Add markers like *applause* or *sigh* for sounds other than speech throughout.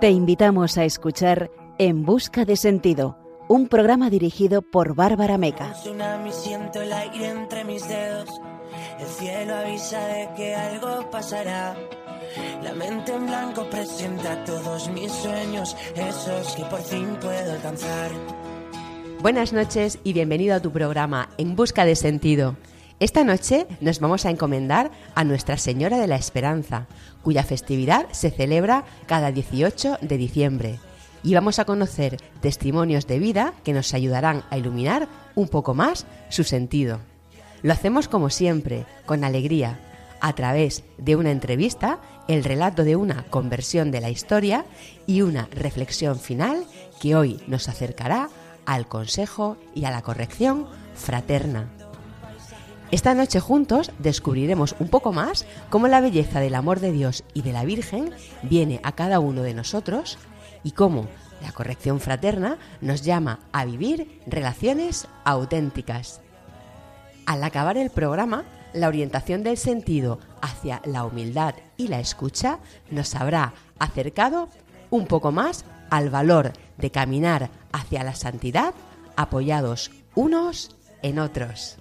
Te invitamos a escuchar En Busca de Sentido, un programa dirigido por Bárbara Meca. siento el aire entre mis dedos. El cielo avisa de que algo pasará. La mente en blanco presenta todos mis sueños, esos que por fin puedo alcanzar. Buenas noches y bienvenido a tu programa En Busca de Sentido. Esta noche nos vamos a encomendar a Nuestra Señora de la Esperanza, cuya festividad se celebra cada 18 de diciembre. Y vamos a conocer testimonios de vida que nos ayudarán a iluminar un poco más su sentido. Lo hacemos como siempre, con alegría, a través de una entrevista, el relato de una conversión de la historia y una reflexión final que hoy nos acercará al consejo y a la corrección fraterna. Esta noche juntos descubriremos un poco más cómo la belleza del amor de Dios y de la Virgen viene a cada uno de nosotros y cómo la corrección fraterna nos llama a vivir relaciones auténticas. Al acabar el programa, la orientación del sentido hacia la humildad y la escucha nos habrá acercado un poco más al valor de caminar hacia la santidad apoyados unos en otros.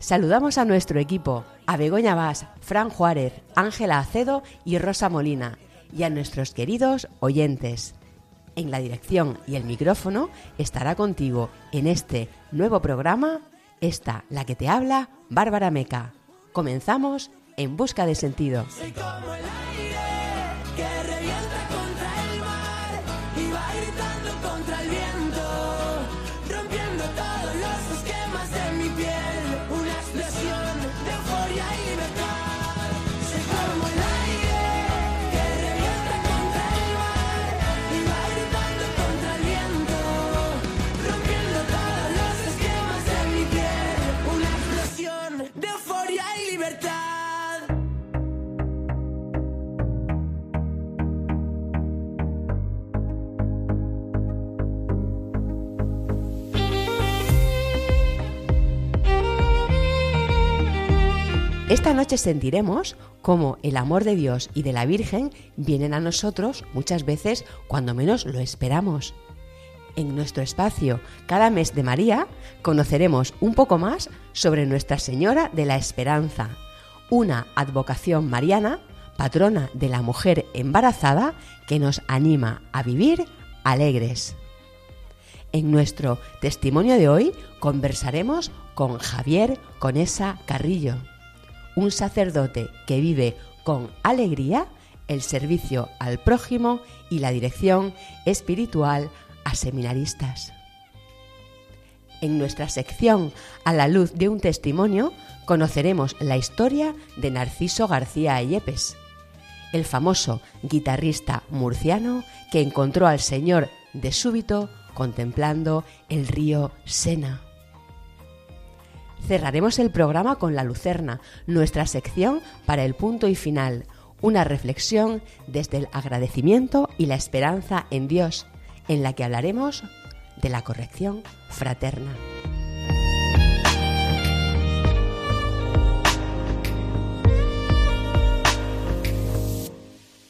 Saludamos a nuestro equipo, a Begoña Vaz, Fran Juárez, Ángela Acedo y Rosa Molina, y a nuestros queridos oyentes. En la dirección y el micrófono estará contigo en este nuevo programa, esta, la que te habla, Bárbara Meca. Comenzamos en busca de sentido. Esta noche sentiremos cómo el amor de Dios y de la Virgen vienen a nosotros muchas veces cuando menos lo esperamos. En nuestro espacio Cada mes de María conoceremos un poco más sobre Nuestra Señora de la Esperanza, una advocación mariana, patrona de la mujer embarazada, que nos anima a vivir alegres. En nuestro testimonio de hoy conversaremos con Javier Conesa Carrillo un sacerdote que vive con alegría el servicio al prójimo y la dirección espiritual a seminaristas. En nuestra sección A la luz de un testimonio conoceremos la historia de Narciso García Ayepes, el famoso guitarrista murciano que encontró al Señor de súbito contemplando el río Sena. Cerraremos el programa con La Lucerna, nuestra sección para el punto y final, una reflexión desde el agradecimiento y la esperanza en Dios, en la que hablaremos de la corrección fraterna.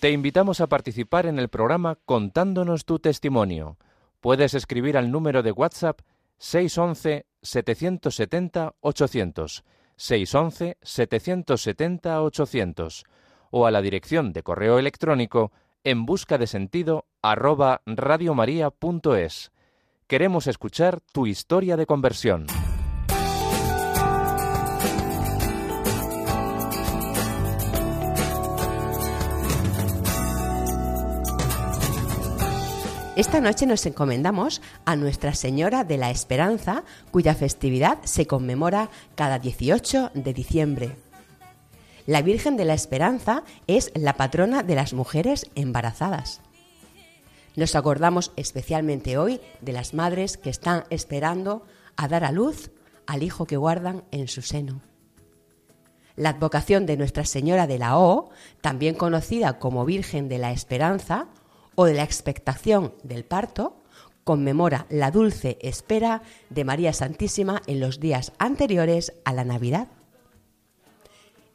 Te invitamos a participar en el programa contándonos tu testimonio. Puedes escribir al número de WhatsApp 611 770 800 611 770 800 o a la dirección de correo electrónico en busca de sentido arroba radiomaria.es. Queremos escuchar tu historia de conversión. Esta noche nos encomendamos a Nuestra Señora de la Esperanza, cuya festividad se conmemora cada 18 de diciembre. La Virgen de la Esperanza es la patrona de las mujeres embarazadas. Nos acordamos especialmente hoy de las madres que están esperando a dar a luz al hijo que guardan en su seno. La advocación de Nuestra Señora de la O, también conocida como Virgen de la Esperanza, o de la expectación del parto, conmemora la dulce espera de María Santísima en los días anteriores a la Navidad.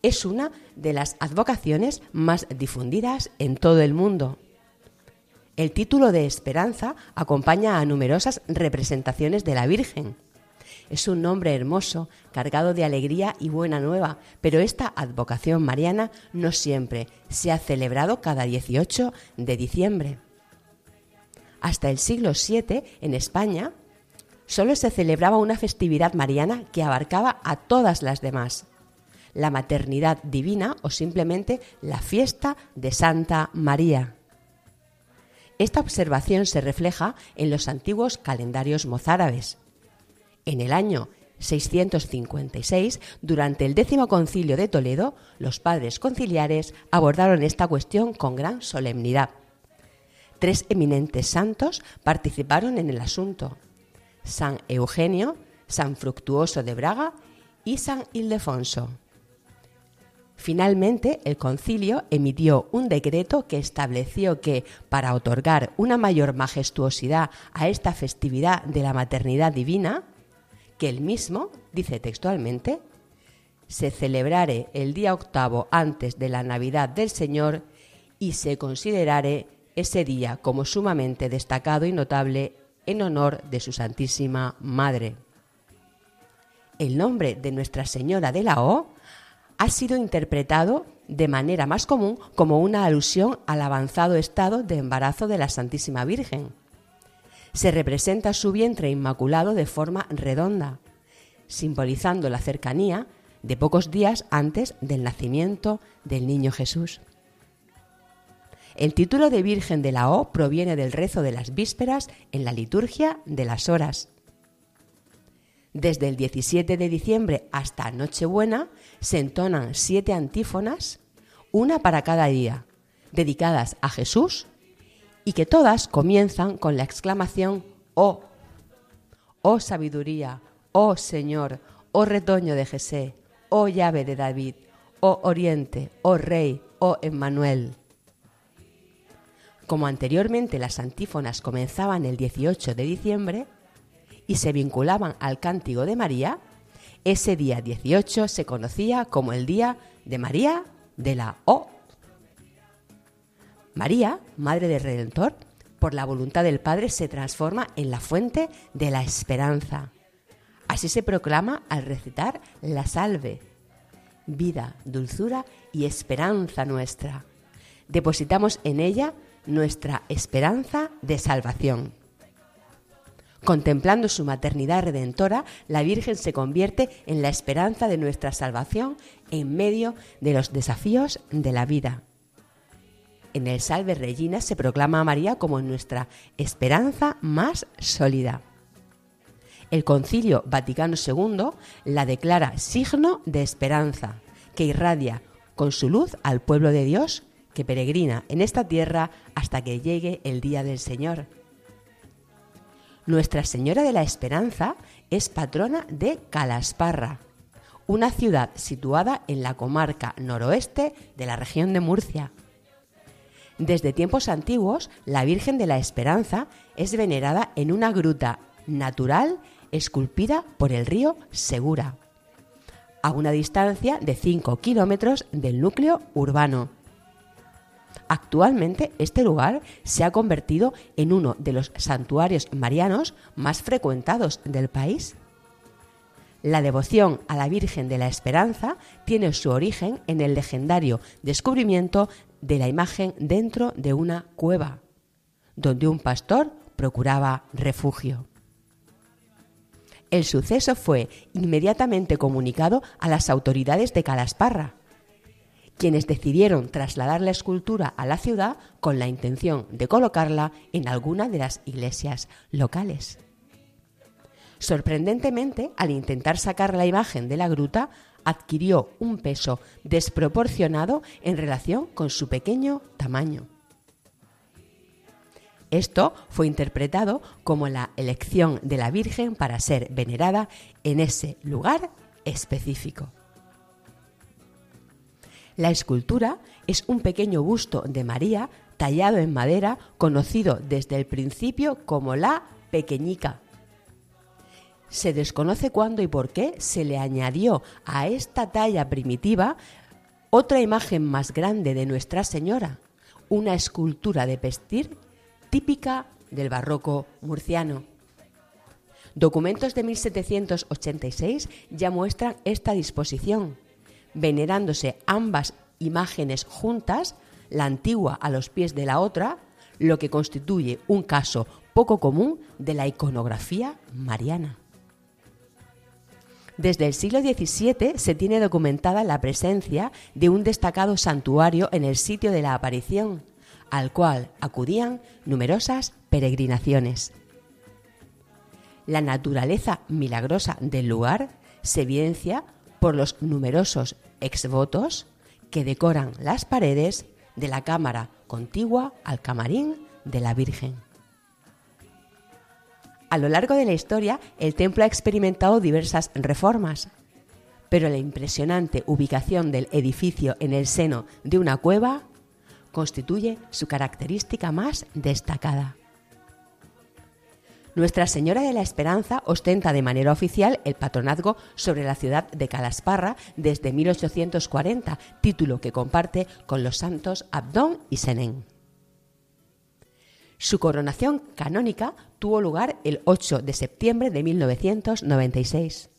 Es una de las advocaciones más difundidas en todo el mundo El título de Esperanza acompaña a numerosas representaciones de la Virgen. Es un nombre hermoso, cargado de alegría y buena nueva, pero esta advocación mariana no siempre se ha celebrado cada 18 de diciembre. Hasta el siglo VII, en España, solo se celebraba una festividad mariana que abarcaba a todas las demás, la maternidad divina o simplemente la fiesta de Santa María. Esta observación se refleja en los antiguos calendarios mozárabes. En el año 656, durante el décimo concilio de Toledo, los padres conciliares abordaron esta cuestión con gran solemnidad. Tres eminentes santos participaron en el asunto. San Eugenio, San Fructuoso de Braga y San Ildefonso. Finalmente, el concilio emitió un decreto que estableció que, para otorgar una mayor majestuosidad a esta festividad de la maternidad divina, que el mismo, dice textualmente, se celebrare el día octavo antes de la Navidad del Señor y se considerare ese día como sumamente destacado y notable en honor de su Santísima Madre. El nombre de Nuestra Señora de la O ha sido interpretado de manera más común como una alusión al avanzado estado de embarazo de la Santísima Virgen. Se representa su vientre inmaculado de forma redonda, simbolizando la cercanía de pocos días antes del nacimiento del niño Jesús. El título de Virgen de la O proviene del rezo de las vísperas en la liturgia de las horas. Desde el 17 de diciembre hasta Nochebuena se entonan siete antífonas, una para cada día, dedicadas a Jesús y que todas comienzan con la exclamación Oh, oh sabiduría, oh Señor, oh retoño de Jesé, oh llave de David, oh oriente, oh rey, oh Emmanuel. Como anteriormente las antífonas comenzaban el 18 de diciembre y se vinculaban al cántico de María, ese día 18 se conocía como el día de María de la O. María, Madre del Redentor, por la voluntad del Padre se transforma en la fuente de la esperanza. Así se proclama al recitar la salve. Vida, dulzura y esperanza nuestra. Depositamos en ella nuestra esperanza de salvación. Contemplando su maternidad redentora, la Virgen se convierte en la esperanza de nuestra salvación en medio de los desafíos de la vida. En el Salve Regina se proclama a María como nuestra esperanza más sólida. El Concilio Vaticano II la declara signo de esperanza, que irradia con su luz al pueblo de Dios que peregrina en esta tierra hasta que llegue el día del Señor. Nuestra Señora de la Esperanza es patrona de Calasparra, una ciudad situada en la comarca noroeste de la región de Murcia. Desde tiempos antiguos, la Virgen de la Esperanza es venerada en una gruta natural esculpida por el río Segura, a una distancia de 5 kilómetros del núcleo urbano. Actualmente este lugar se ha convertido en uno de los santuarios marianos más frecuentados del país. La devoción a la Virgen de la Esperanza tiene su origen en el legendario descubrimiento de la imagen dentro de una cueva, donde un pastor procuraba refugio. El suceso fue inmediatamente comunicado a las autoridades de Calasparra, quienes decidieron trasladar la escultura a la ciudad con la intención de colocarla en alguna de las iglesias locales. Sorprendentemente, al intentar sacar la imagen de la gruta, adquirió un peso desproporcionado en relación con su pequeño tamaño. Esto fue interpretado como la elección de la Virgen para ser venerada en ese lugar específico. La escultura es un pequeño busto de María tallado en madera conocido desde el principio como la pequeñica. Se desconoce cuándo y por qué se le añadió a esta talla primitiva otra imagen más grande de Nuestra Señora, una escultura de pestir típica del barroco murciano. Documentos de 1786 ya muestran esta disposición, venerándose ambas imágenes juntas, la antigua a los pies de la otra, lo que constituye un caso poco común de la iconografía mariana. Desde el siglo XVII se tiene documentada la presencia de un destacado santuario en el sitio de la aparición, al cual acudían numerosas peregrinaciones. La naturaleza milagrosa del lugar se evidencia por los numerosos exvotos que decoran las paredes de la cámara contigua al camarín de la Virgen. A lo largo de la historia, el templo ha experimentado diversas reformas, pero la impresionante ubicación del edificio en el seno de una cueva constituye su característica más destacada. Nuestra Señora de la Esperanza ostenta de manera oficial el patronazgo sobre la ciudad de Calasparra desde 1840, título que comparte con los santos Abdón y Senén. Su coronación canónica tuvo lugar el 8 de septiembre de 1996.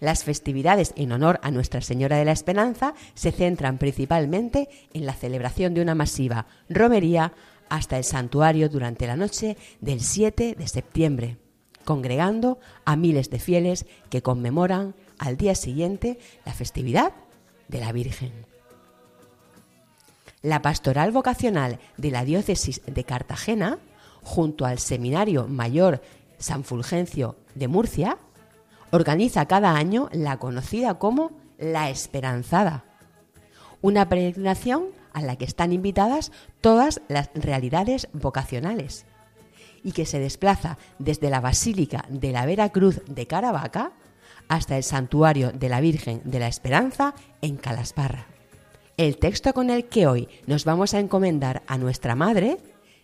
Las festividades en honor a Nuestra Señora de la Esperanza se centran principalmente en la celebración de una masiva romería hasta el santuario durante la noche del 7 de septiembre, congregando a miles de fieles que conmemoran al día siguiente la festividad de la Virgen. La pastoral vocacional de la diócesis de Cartagena, junto al Seminario Mayor San Fulgencio de Murcia, organiza cada año la conocida como La Esperanzada, una peregrinación a la que están invitadas todas las realidades vocacionales y que se desplaza desde la Basílica de la Vera Cruz de Caravaca hasta el Santuario de la Virgen de la Esperanza en Calasparra. El texto con el que hoy nos vamos a encomendar a nuestra Madre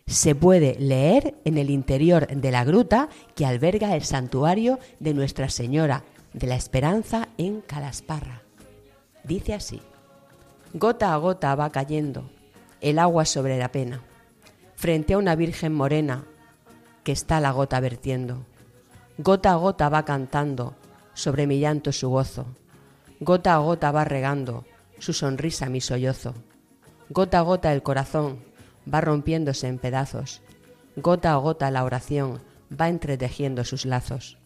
se puede leer en el interior de la gruta que alberga el santuario de Nuestra Señora de la Esperanza en Calasparra. Dice así, gota a gota va cayendo el agua sobre la pena, frente a una Virgen morena que está la gota vertiendo. Gota a gota va cantando sobre mi llanto su gozo, gota a gota va regando su sonrisa mi sollozo. Gota a gota el corazón va rompiéndose en pedazos. Gota a gota la oración va entretejiendo sus lazos.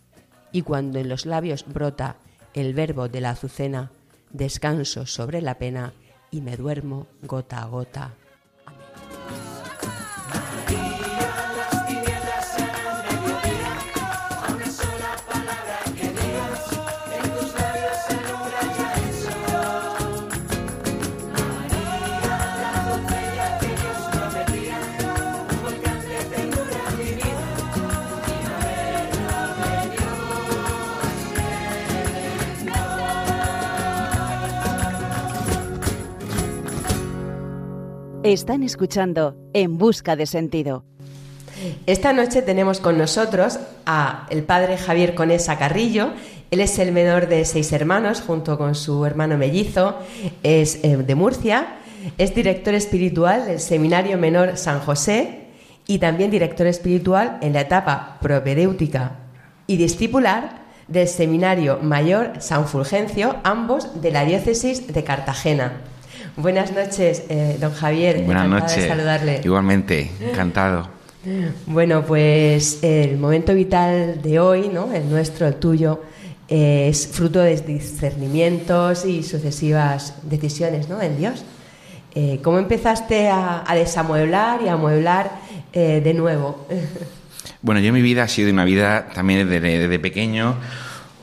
Y cuando en los labios brota el verbo de la azucena, descanso sobre la pena y me duermo gota a gota Están escuchando En Busca de Sentido. Esta noche tenemos con nosotros a el padre Javier Conesa Carrillo. Él es el menor de seis hermanos, junto con su hermano mellizo, es eh, de Murcia, es director espiritual del Seminario Menor San José y también director espiritual en la etapa propedéutica y discipular del Seminario Mayor San Fulgencio, ambos de la diócesis de Cartagena. Buenas noches, eh, don Javier. Buenas noches. Saludarle. Igualmente, encantado. Bueno, pues el momento vital de hoy, ¿no? el nuestro, el tuyo, eh, es fruto de discernimientos y sucesivas decisiones ¿no? en Dios. Eh, ¿Cómo empezaste a, desamueblar y a amueblar de nuevo? *laughs* bueno, yo mi vida ha sido una vida también desde, pequeño,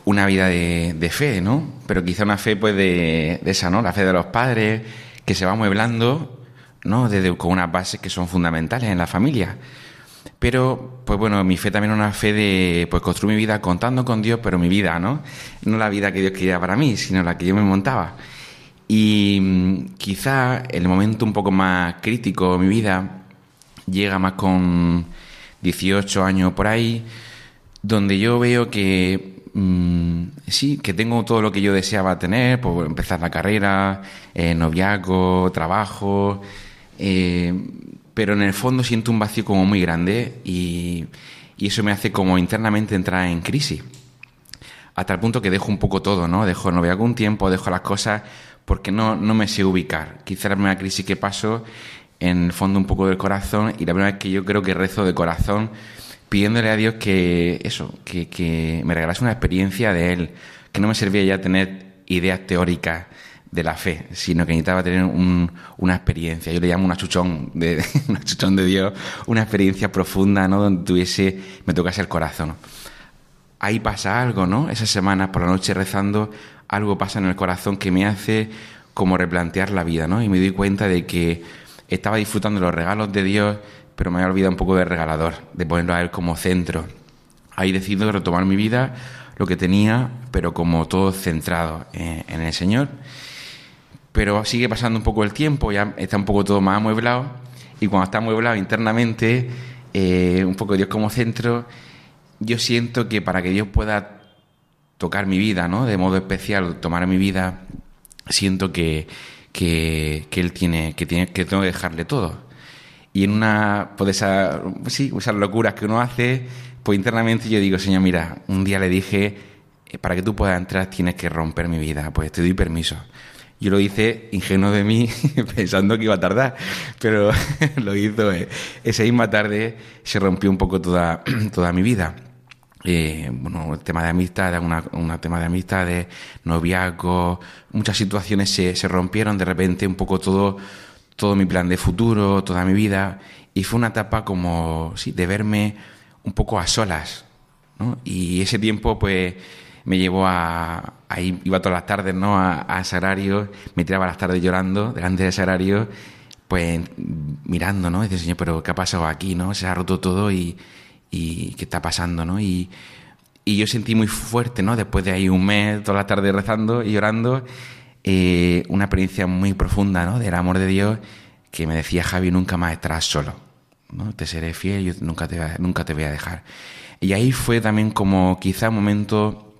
una vida de, fe, ¿no? Pero quizá una fe pues de, de, esa, ¿no? La fe de los padres, que se va amueblando, ¿no? Desde, con unas bases que son fundamentales en la familia. Pero, pues bueno, mi fe también es una fe de pues construir mi vida contando con Dios, pero mi vida, ¿no? No la vida que Dios quería para mí, sino la que yo me montaba. Y mm, quizá el momento un poco más crítico de mi vida llega más con 18 años por ahí, donde yo veo que Mm, sí, que tengo todo lo que yo deseaba tener, pues empezar la carrera, eh, noviazgo, trabajo, eh, pero en el fondo siento un vacío como muy grande y, eso me hace como internamente entrar en crisis. Hasta el punto que dejo un poco todo, ¿no? Dejo el noviazgo un tiempo, dejo las cosas porque no, no me sé ubicar. Quizá la primera crisis que paso en el fondo un poco del corazón y la primera vez que yo creo que rezo de corazón pidiéndole a Dios que eso, que, que me regalase una experiencia de Él, que no me servía ya tener ideas teóricas de la fe, sino que necesitaba tener una experiencia. Yo le llamo una chuchón de, *laughs* una chuchón de Dios, una experiencia profunda, ¿no? Donde tuviese, me tocase el corazón. Ahí pasa algo, ¿no? Esas semanas por la noche rezando, algo pasa en el corazón que me hace como replantear la vida, ¿no? Y me doy cuenta de que estaba disfrutando los regalos de Dios, pero me había olvidado un poco del regalador, de ponerlo a Él como centro. Ahí decido retomar mi vida, lo que tenía, pero como todo centrado en el Señor pero sigue pasando un poco el tiempo, ya está un poco todo más amueblado, y cuando está amueblado internamente, eh, un poco Dios como centro, yo siento que para que Dios pueda tocar mi vida, ¿no? De modo especial, tomar mi vida, siento que, que, Él tiene, que tiene, que tengo que dejarle todo. Y en una, pues esa, sí, esas locuras que uno hace, pues internamente yo digo, Señor, mira, un día le dije, eh, para que tú puedas entrar tienes que romper mi vida, pues te doy permiso. Yo lo hice ingenuo de mí, *laughs* pensando que iba a tardar, pero *laughs* lo hizo. Eh. Esa misma tarde se rompió un poco toda, *clears throat* toda mi vida. Eh, bueno, el tema de amistad, una, un tema de amistad, de noviazgo, muchas situaciones se, se rompieron de repente, un poco todo, todo mi plan de futuro, toda mi vida, y fue una etapa como, sí, de verme un poco a solas, ¿no? Y ese tiempo, pues, me llevó a, ahí iba todas las tardes, ¿no? A, a Sagrario, me tiraba las tardes llorando delante de Sagrario, pues mirando, ¿no? Dice, Señor, pero ¿qué ha pasado aquí, no? Se ha roto todo y, y ¿qué está pasando, no? Y, y yo sentí muy fuerte, ¿no? Después de ahí un mes, todas las tardes rezando y llorando, eh, una experiencia muy profunda, ¿no? Del amor de Dios que me decía, Javi, nunca más estarás solo, ¿no? Te seré fiel, yo nunca te, nunca te voy a dejar. Y ahí fue también como quizá un momento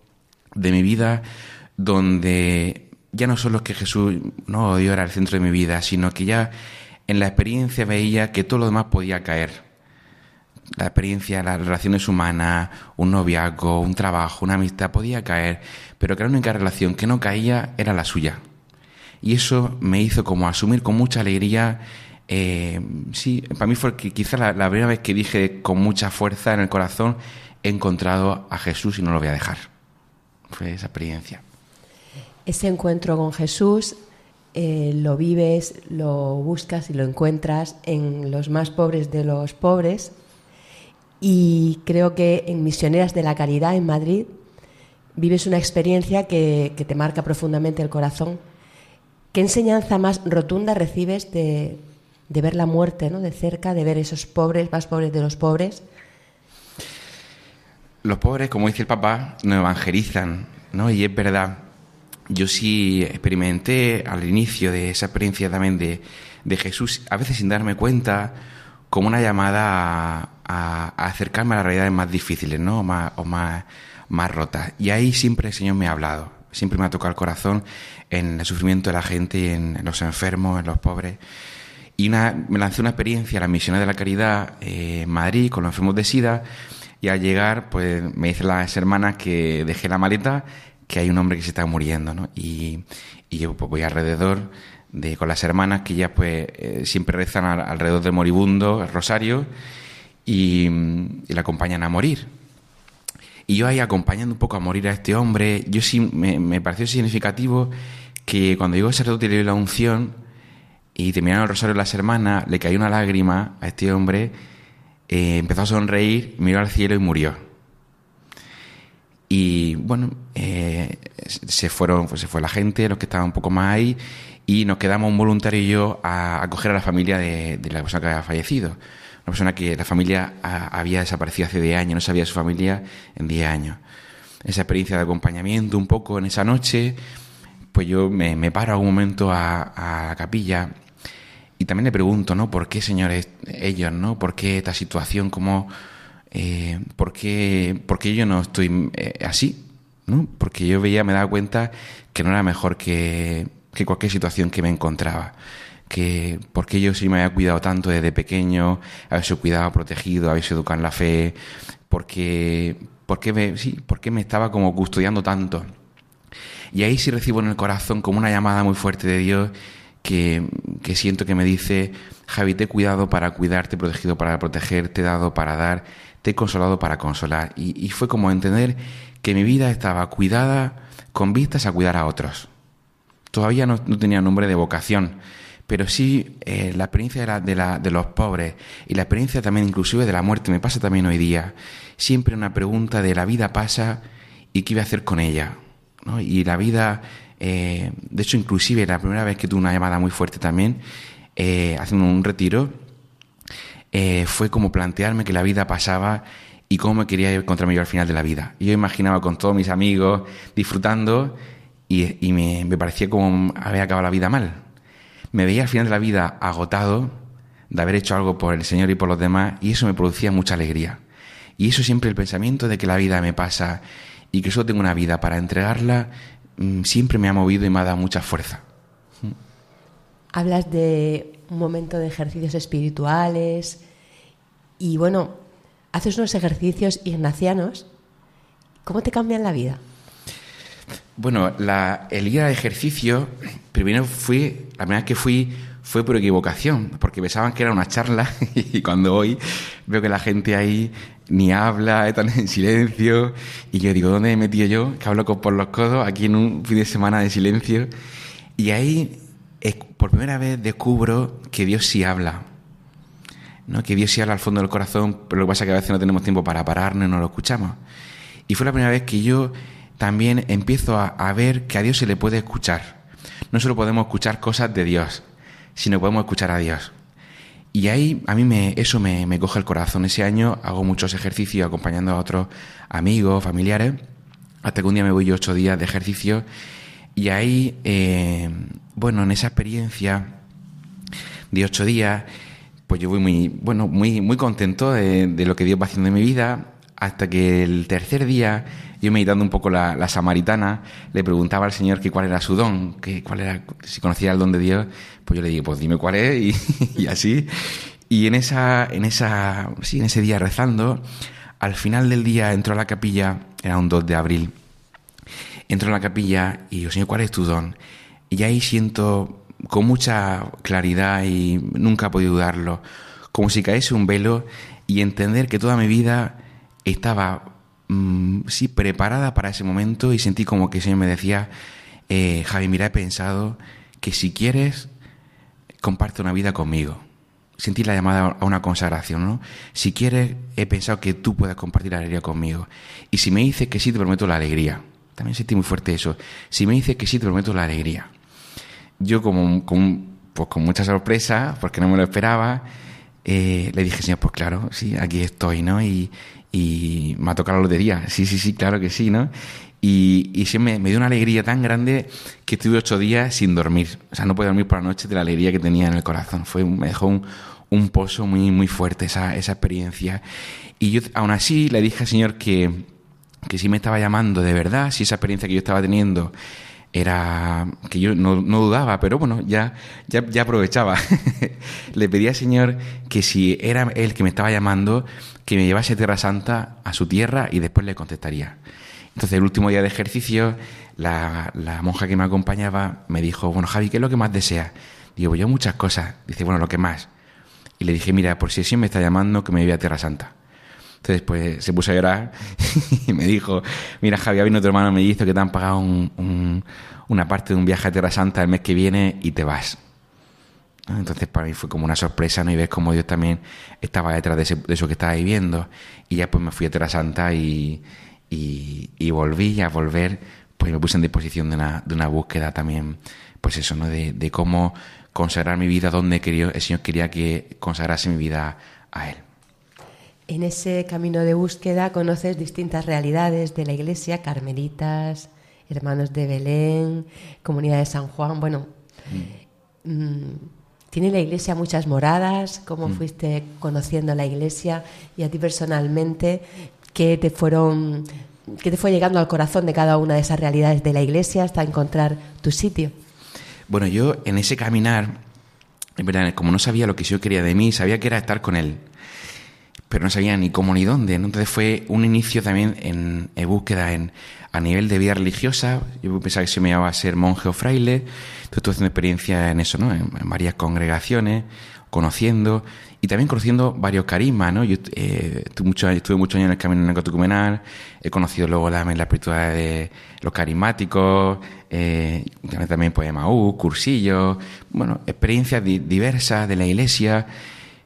de mi vida donde ya no solo es que Jesús, no, Dios era el centro de mi vida, sino que ya en la experiencia veía que todo lo demás podía caer. La experiencia, las relaciones humanas, un noviazgo, un trabajo, una amistad, podía caer, pero que la única relación que no caía era la suya. Y eso me hizo como asumir con mucha alegría, eh, sí, para mí fue que quizá la, la primera vez que dije con mucha fuerza en el corazón, he encontrado a Jesús y no lo voy a dejar fue esa experiencia. Ese encuentro con Jesús eh, lo vives, lo buscas y lo encuentras en los más pobres de los pobres. Y creo que en Misioneras de la Caridad en Madrid vives una experiencia que, te marca profundamente el corazón. ¿Qué enseñanza más rotunda recibes de, de ver la muerte ¿no? de cerca, de ver esos pobres, más pobres de los pobres? los pobres, como dice el papá, nos evangelizan, ¿no? Y es verdad. Yo sí experimenté al inicio de esa experiencia también de, de Jesús, a veces sin darme cuenta, como una llamada a, acercarme a las realidades más difíciles, ¿no? O más, o más, más rotas. Y ahí siempre el Señor me ha hablado, siempre me ha tocado el corazón en el sufrimiento de la gente, en, los enfermos, en los pobres. Y una, me lancé una experiencia a la Misiones de la Caridad eh, en Madrid con los enfermos de SIDA y al llegar, pues me dicen las hermanas que dejé la maleta, que hay un hombre que se está muriendo, ¿no? Y, y yo pues, voy alrededor de, con las hermanas que ya pues eh, siempre rezan alrededor del moribundo, el rosario, y, y le acompañan a morir. Y yo ahí acompañando un poco a morir a este hombre, yo sí me, me pareció significativo que cuando llegó el sacerdote y le dio la unción y terminaron el rosario las hermanas, le cayó una lágrima a este hombre eh, empezó a sonreír, miró al cielo y murió. Y bueno, eh, se fueron, pues se fue la gente, los que estaban un poco más ahí, y nos quedamos un voluntario y yo a acoger a la familia de, la persona que había fallecido. Una persona que la familia había desaparecido hace 10 años, no sabía su familia en 10 años. Esa experiencia de acompañamiento un poco en esa noche, pues yo me, paro a un momento a, la capilla y también le pregunto, ¿no? ¿Por qué, señores, ellos, ¿no? ¿Por qué esta situación? ¿Cómo, eh, ¿por, qué, ¿Por qué yo no estoy eh, así? ¿no? Porque yo veía, me daba cuenta que no era mejor que cualquier situación que me encontraba. Que por qué yo sí me había cuidado tanto desde pequeño, sido cuidado, protegido, sido educado en la fe, porque, porque me, sí, porque me estaba como custodiando tanto. Y ahí sí recibo en el corazón como una llamada muy fuerte de Dios que, que siento que me dice, Javi, te he cuidado para cuidarte, protegido para proteger, te he dado para dar, te he consolado para consolar. Y, fue como entender que mi vida estaba cuidada con vistas a cuidar a otros. Todavía no tenía nombre de vocación, pero sí eh, la experiencia de, la, de, la, de, los pobres y la experiencia también inclusive de la muerte me pasa también hoy día. Siempre una pregunta de la vida pasa y qué voy a hacer con ella. ¿no? Y la vida, eh, de hecho inclusive la primera vez que tuve una llamada muy fuerte también, eh, haciendo un retiro, eh, fue como plantearme que la vida pasaba y cómo me quería encontrarme yo al final de la vida. Yo imaginaba con todos mis amigos disfrutando y, y me, me parecía como haber acabado la vida mal me veía al final de la vida agotado de haber hecho algo por el Señor y por los demás y eso me producía mucha alegría. Y eso siempre el pensamiento de que la vida me pasa y que solo tengo una vida para entregarla mm, siempre me ha movido y me ha dado mucha fuerza. Hablas de un momento de ejercicios espirituales y bueno, haces unos ejercicios ignacianos. ¿Cómo te cambian la vida? Bueno, la, el ir al ejercicio, primero fui, la primera vez que fui fue por equivocación, porque pensaban que era una charla *laughs* y cuando hoy veo que la gente ahí ni habla, están en silencio y yo digo, ¿dónde he metido yo? Que hablo por los codos aquí en un fin de semana de silencio y ahí por primera vez descubro que Dios sí habla, ¿no? que Dios sí habla al fondo del corazón, pero lo que pasa es que a veces no tenemos tiempo para pararnos no lo escuchamos. Y fue la primera vez que yo también empiezo a, a, ver que a Dios se le puede escuchar. No solo podemos escuchar cosas de Dios, sino podemos escuchar a Dios. Y ahí a mí me, eso me, me coge el corazón. Ese año hago muchos ejercicios acompañando a otros amigos, familiares, hasta que un día me voy yo ocho días de ejercicio. Y ahí, eh, bueno, en esa experiencia de ocho días, pues yo voy muy, bueno, muy, muy contento de, de lo que Dios va haciendo en mi vida, hasta que el tercer día yo meditando un poco la, samaritana, le preguntaba al Señor que cuál era su don, que cuál era, si conocía el don de Dios, pues yo le dije, pues dime cuál es, y, *laughs* así. Y en esa, en esa, sí, en ese día rezando, al final del día entró a la capilla, era un 2 de abril, entró a la capilla y digo, Señor, ¿cuál es tu don? Y ahí siento con mucha claridad y nunca he podido dudarlo, como si caese un velo y entender que toda mi vida estaba mmm, sí, preparada para ese momento y sentí como que Señor me decía, eh, Javi, mira, he pensado que si quieres, comparte una vida conmigo. Sentí la llamada a una consagración, ¿no? Si quieres, he pensado que tú puedas compartir la alegría conmigo. Y si me dices que sí, te prometo la alegría. También sentí muy fuerte eso. Si me dices que sí, te prometo la alegría. Yo como, pues con mucha sorpresa, porque no me lo esperaba, eh, le dije, Señor, pues claro, sí, aquí estoy, ¿no? Y me ha tocado la lotería. Sí, sí, sí, claro que sí, ¿no? Y, y sí, me, me, dio una alegría tan grande que estuve ocho días sin dormir. O sea, no podía dormir por la noche de la alegría que tenía en el corazón. Fue, me dejó un, un pozo muy, muy fuerte esa, esa experiencia. Y yo aún así le dije al Señor que, que si me estaba llamando de verdad, si esa experiencia que yo estaba teniendo era que yo no, no dudaba, pero bueno, ya, ya, ya aprovechaba. *laughs* le pedí al Señor que si era Él que me estaba llamando, que me llevase Tierra Santa, a su tierra, y después le contestaría. Entonces, el último día de ejercicio, la, la monja que me acompañaba me dijo, bueno, Javi, ¿qué es lo que más deseas? Digo, yo muchas cosas. Dice, bueno, lo que más. Y le dije, mira, por si sí me está llamando, que me lleve a Tierra Santa. Entonces, pues se puso a llorar *laughs* y me dijo, mira, Javi, vino tu hermano me dijo que te han pagado un, una parte de un viaje a Tierra Santa el mes que viene y te vas. Entonces para mí fue como una sorpresa, ¿no? Y ves cómo Dios también estaba detrás de, ese, de eso que estaba viviendo. Y ya pues me fui a Tierra Santa y, y, y volví y a volver, pues me puse en disposición de una, de una búsqueda también, pues eso, ¿no? De, de cómo consagrar mi vida donde quería, el Señor quería que consagrase mi vida a Él. En ese camino de búsqueda conoces distintas realidades de la iglesia, carmelitas, hermanos de Belén, comunidad de San Juan. Bueno, mm. Mmm, tiene la iglesia muchas moradas. ¿Cómo mm. fuiste conociendo la iglesia y a ti personalmente qué te fueron, qué te fue llegando al corazón de cada una de esas realidades de la iglesia hasta encontrar tu sitio? Bueno, yo en ese caminar es verdad, como no sabía lo que yo quería de mí, sabía que era estar con él, pero no sabía ni cómo ni dónde. Entonces fue un inicio también en, búsqueda en, a nivel de vida religiosa. Yo pensaba que se me iba a ser monje o fraile. Entonces estuve haciendo experiencia en eso, ¿no? En, varias congregaciones, conociendo y también conociendo varios carismas, ¿no? Yo eh, estuve, mucho, estuve muchos años en el camino necotucumenal, he conocido luego la, la espiritualidad de los carismáticos, eh, también pues Maú, cursillos, bueno, experiencias diversas de la iglesia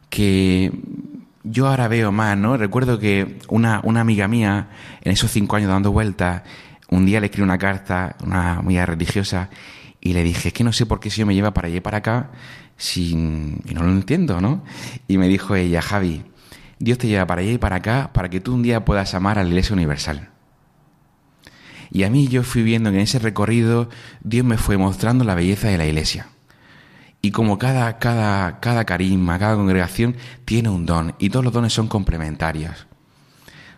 que yo ahora veo más, ¿no? Recuerdo que una, una amiga mía, en esos cinco años dando vueltas, un día le escribí una carta, una amiga religiosa, y le dije, es que no sé por qué si yo me lleva para allá y para acá, sin... y no lo entiendo, ¿no? Y me dijo ella, Javi, Dios te lleva para allá y para acá para que tú un día puedas amar a la Iglesia Universal. Y a mí yo fui viendo que en ese recorrido Dios me fue mostrando la belleza de la iglesia. Y como cada, cada, cada carisma, cada congregación tiene un don y todos los dones son complementarios.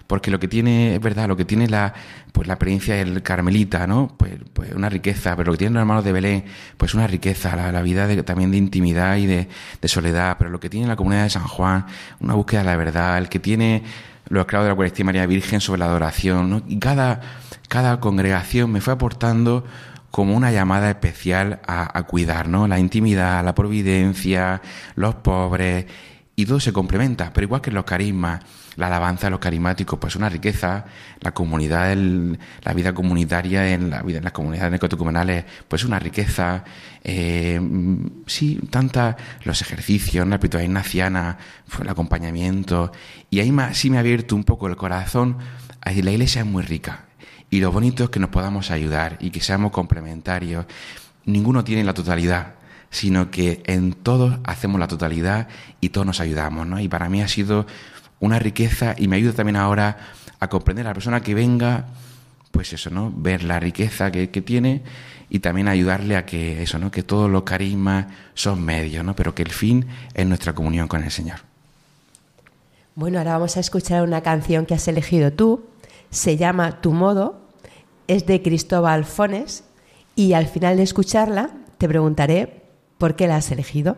Porque lo que tiene, es verdad, lo que tiene la, pues la experiencia del Carmelita, ¿no? Pues, pues una riqueza, pero lo que tienen los hermanos de Belén, pues una riqueza, la, vida también de intimidad y de, de, soledad, pero lo que tiene la comunidad de San Juan, una búsqueda de la verdad, el que tiene los esclavos de la Cuarestia María Virgen sobre la adoración, ¿no? Y cada, cada congregación me fue aportando como una llamada especial a, cuidar, ¿no? La intimidad, la providencia, los pobres, y todo se complementa, pero igual que los carismas, la alabanza de los carismáticos, pues una riqueza, la comunidad, la vida comunitaria en la vida en las comunidades necotucumenales, pues una riqueza, eh, sí, tanta, los ejercicios, la espiritualidad ignaciana, el acompañamiento, y ahí sí me ha abierto un poco el corazón, la iglesia es muy rica, y lo bonito es que nos podamos ayudar y que seamos complementarios. Ninguno tiene la totalidad, sino que en todos hacemos la totalidad y todos nos ayudamos, ¿no? Y para mí ha sido una riqueza y me ayuda también ahora a comprender a la persona que venga, pues eso, ¿no? Ver la riqueza que, tiene y también ayudarle a que eso, ¿no? Que todos los carismas son medios, ¿no? Pero que el fin es nuestra comunión con el Señor. Bueno, ahora vamos a escuchar una canción que has elegido tú. Se llama Tu modo, es de Cristóbal Fones y al final de escucharla te preguntaré por qué la has elegido.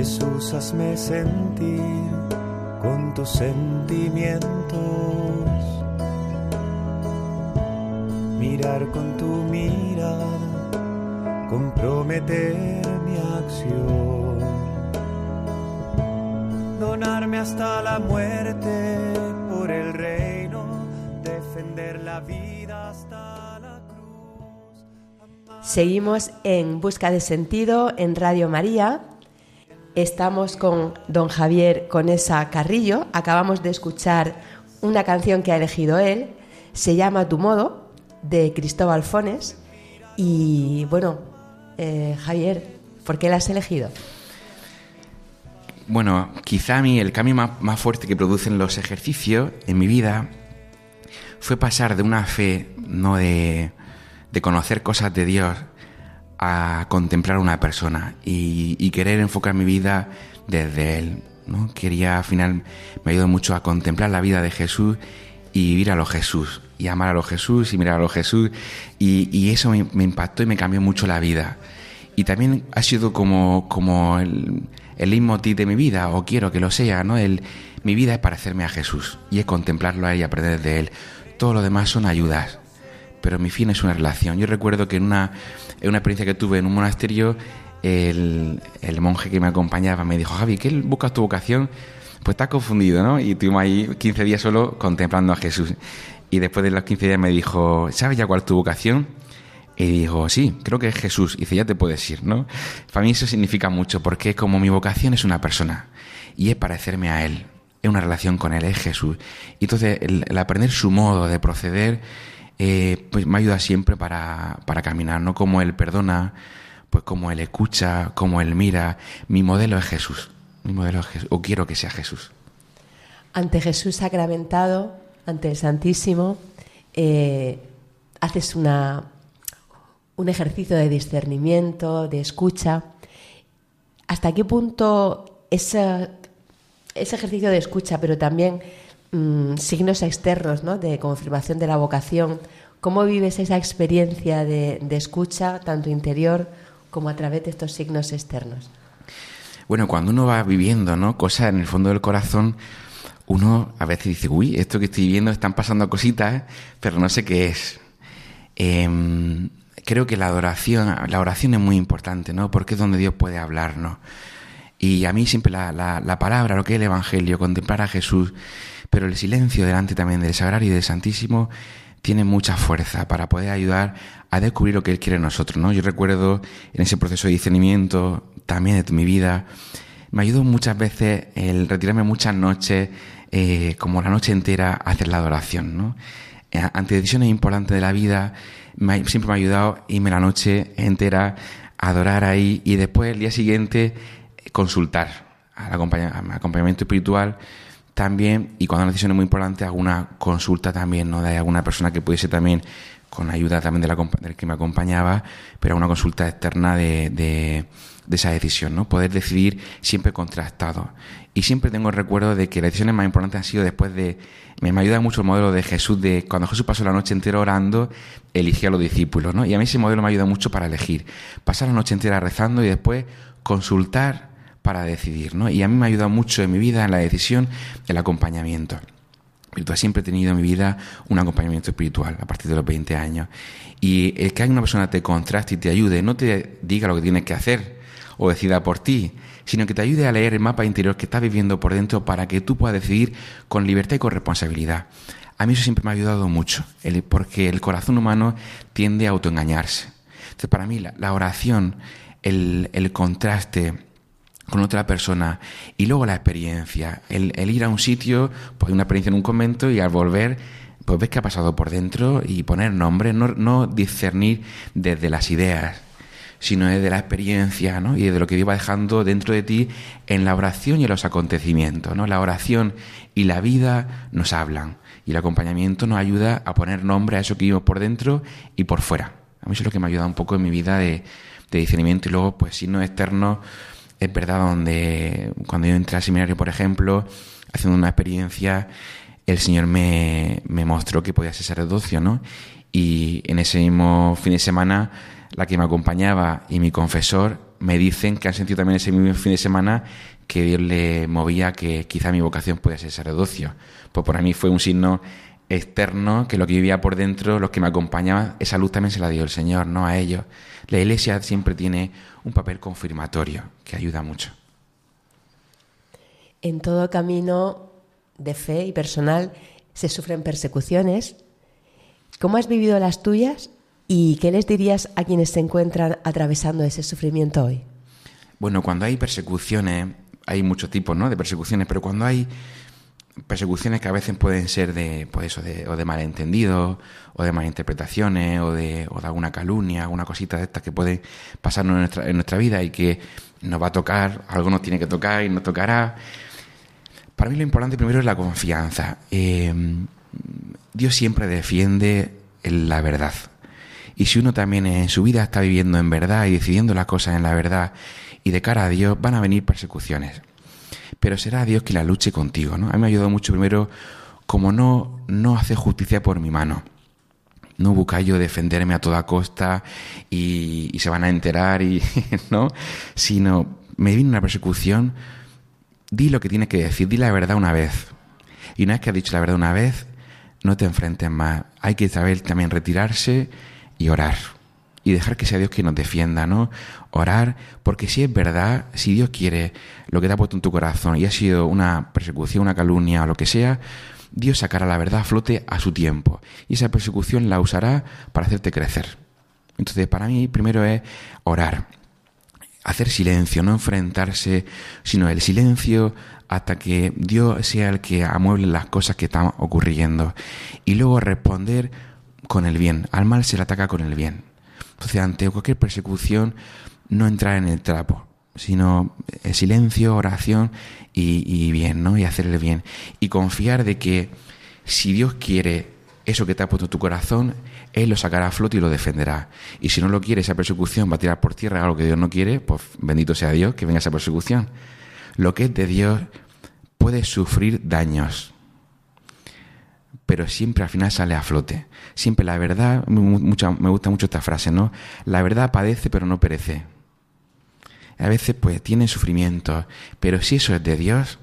Jesús, hazme sentir con tus sentimientos, mirar con tu mirada, comprometer mi acción, donarme hasta la muerte por el reino, defender la vida hasta la cruz. Seguimos en Busca de Sentido en Radio María Estamos con don Javier Conesa Carrillo. Acabamos de escuchar una canción que ha elegido él. Se llama Tu Modo, de Cristóbal Fones. Y bueno, eh, Javier, ¿por qué la has elegido? Bueno, quizá a mí el cambio más, fuerte que producen los ejercicios en mi vida fue pasar de una fe, no de, de conocer cosas de Dios, a contemplar a una persona y, querer enfocar mi vida desde Él. ¿no? Quería, al final, me ayudó mucho a contemplar la vida de Jesús y vivir a los Jesús, y amar a los Jesús y mirar a los Jesús, y, eso me, impactó y me cambió mucho la vida. Y también ha sido como, como el, el leitmotiv de mi vida, o quiero que lo sea, ¿no? El, mi vida es parecerme a Jesús, y es contemplarlo a Él y aprender de Él todo lo demás son ayudas, pero mi fin es una relación. Yo recuerdo que en una, en una experiencia que tuve en un monasterio, el, el monje que me acompañaba me dijo, Javi, ¿qué buscas tu vocación? Pues estás confundido, ¿no? Y estuvimos ahí 15 días solo contemplando a Jesús. Y después de los 15 días me dijo, ¿sabes ya cuál es tu vocación? Y dijo, sí, creo que es Jesús. Y dice, ya te puedes ir, ¿no? Para mí eso significa mucho, porque como mi vocación es una persona y es parecerme a Él, es una relación con Él, es Jesús. Y entonces el, aprender su modo de proceder, eh, pues me ayuda siempre para, para caminar, ¿no? Como Él perdona, pues como Él escucha, como Él mira. Mi modelo es Jesús. Mi modelo es Jesús, o quiero que sea Jesús. Ante Jesús sacramentado, ante el Santísimo, eh, haces una, un ejercicio de discernimiento, de escucha. ¿Hasta qué punto ese ejercicio de escucha, pero también mm, signos externos ¿no? de confirmación de la vocación, cómo vives esa experiencia de, escucha, tanto interior como a través de estos signos externos? Bueno, cuando uno va viviendo ¿no? cosas en el fondo del corazón, uno a veces dice, uy, esto que estoy viviendo están pasando cositas, pero no sé qué es. Eh, creo que la adoración, la oración es muy importante, ¿no? Porque es donde Dios puede hablarnos. Y a mí siempre la, la, palabra, lo que es el Evangelio, contemplar a Jesús, pero el silencio delante también del Sagrario y del Santísimo tiene mucha fuerza para poder ayudar a descubrir lo que Él quiere en nosotros, ¿no? Yo recuerdo en ese proceso de discernimiento también de mi vida, me ayudó muchas veces el retirarme muchas noches, eh, como la noche entera, a hacer la adoración, ¿no? Eh, ante decisiones importantes de la vida, siempre me ha ayudado irme la noche entera a adorar ahí y después el día siguiente consultar al acompañamiento espiritual también y cuando una decisión es muy importante alguna consulta también no de alguna persona que pudiese también con ayuda también de la, del que me acompañaba pero una consulta externa de, esa decisión no poder decidir siempre contrastado y siempre tengo el recuerdo de que las decisiones más importantes han sido después de... Me, ayuda mucho el modelo de Jesús, de cuando Jesús pasó la noche entera orando, eligió a los discípulos, ¿no? Y a mí ese modelo me ayuda mucho para elegir. Pasar la noche entera rezando y después consultar para decidir, ¿no? Y a mí me ha ayudado mucho en mi vida, en la decisión, el acompañamiento. Siempre he tenido en mi vida un acompañamiento espiritual a partir de los 20 años. Y el que una persona te contraste y te ayude, no te diga lo que tienes que hacer o decida por ti, sino que te ayude a leer el mapa interior que estás viviendo por dentro para que tú puedas decidir con libertad y con responsabilidad. A mí eso siempre me ha ayudado mucho, porque el corazón humano tiende a autoengañarse. Entonces, para mí, la, oración, el, contraste con otra persona y luego la experiencia, el, ir a un sitio, pues una experiencia en un convento y al volver, pues ves qué ha pasado por dentro y poner nombre, no, discernir desde las ideas, sino de la experiencia ¿no? y de lo que Dios va dejando dentro de ti en la oración y en los acontecimientos. ¿no? La oración y la vida nos hablan y el acompañamiento nos ayuda a poner nombre a eso que vivimos por dentro y por fuera. A mí eso es lo que me ha ayudado un poco en mi vida de, discernimiento y luego pues signos externos es verdad donde cuando yo entré al seminario por ejemplo haciendo una experiencia el Señor me, me mostró que podía ser sacerdocio ¿no? y en ese mismo fin de semana la que me acompañaba y mi confesor me dicen que han sentido también ese mismo fin de semana que Dios le movía que quizá mi vocación puede ser sacerdocio. Pues para mí fue un signo externo que lo que vivía por dentro, los que me acompañaban, esa luz también se la dio el Señor, no a ellos. La Iglesia siempre tiene un papel confirmatorio que ayuda mucho. En todo camino de fe y personal se sufren persecuciones. ¿Cómo has vivido las tuyas ¿Y qué les dirías a quienes se encuentran atravesando ese sufrimiento hoy? Bueno, cuando hay persecuciones, hay muchos tipos ¿no? de persecuciones, pero cuando hay persecuciones que a veces pueden ser de, pues o de malentendidos, o de malinterpretaciones, o de, o de alguna calumnia, alguna cosita de estas que pueden pasarnos en nuestra, en nuestra vida y que nos va a tocar, algo nos tiene que tocar y nos tocará. Para mí lo importante primero es la confianza. Eh, Dios siempre defiende la verdad. Y si uno también en su vida está viviendo en verdad y decidiendo las cosas en la verdad y de cara a Dios, van a venir persecuciones. Pero será Dios quien la luche contigo, ¿no? A mí me ha ayudado mucho primero como no, no hacer justicia por mi mano. No buscar yo defenderme a toda costa y, se van a enterar y, *laughs* ¿no? Sino, me viene una persecución, di lo que tienes que decir, di la verdad una vez. Y una vez que has dicho la verdad una vez, no te enfrentes más. Hay que saber también retirarse y orar. Y dejar que sea Dios quien nos defienda, ¿no? Orar, porque si es verdad, si Dios quiere lo que te ha puesto en tu corazón y ha sido una persecución, una calumnia o lo que sea, Dios sacará la verdad a flote a su tiempo. Y esa persecución la usará para hacerte crecer. Entonces, para mí, primero es orar, hacer silencio, no enfrentarse, sino el silencio hasta que Dios sea el que amueble las cosas que están ocurriendo. Y luego responder con el bien. Al mal se le ataca con el bien. Entonces, ante cualquier persecución, no entrar en el trapo, sino el silencio, oración y, y bien, ¿no? Y hacer el bien. Y confiar de que si Dios quiere eso que te ha puesto en tu corazón, Él lo sacará a flote y lo defenderá. Y si no lo quiere, esa persecución va a tirar por tierra algo que Dios no quiere, pues bendito sea Dios que venga esa persecución lo que es de Dios puede sufrir daños, pero siempre al final sale a flote. Siempre la verdad, me gusta mucho esta frase, ¿no? La verdad padece pero no perece. A veces pues tiene sufrimiento, pero si eso es de Dios,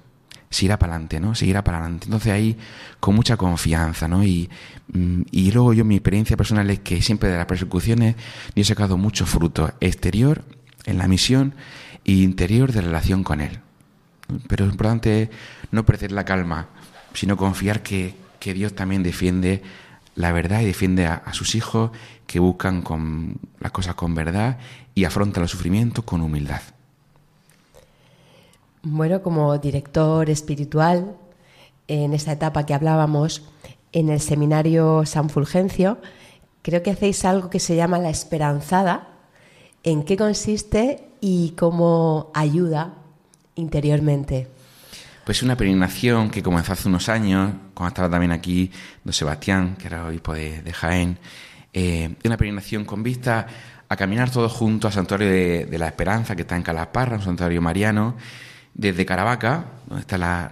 seguirá para adelante, ¿no? Seguirá para adelante. Entonces ahí con mucha confianza, ¿no? Y, mm, y luego yo mi experiencia personal es que siempre de las persecuciones yo he sacado mucho fruto exterior en la misión e interior de relación con Él. Pero es importante no perder la calma, sino confiar que, Dios también defiende la verdad y defiende a, sus hijos que buscan con, las cosas con verdad y afrontan los sufrimientos con humildad. Bueno, como director espiritual, en esta etapa que hablábamos, en el seminario San Fulgencio, creo que hacéis algo que se llama la esperanzada. ¿En qué consiste y cómo ayuda interiormente? Pues una peregrinación que comenzó hace unos años, cuando estaba también aquí don Sebastián, que era obispo de, Jaén, eh, una peregrinación con vista a caminar todos juntos al santuario de, la Esperanza, que está en Calasparra, un santuario mariano, desde Caravaca, donde está la,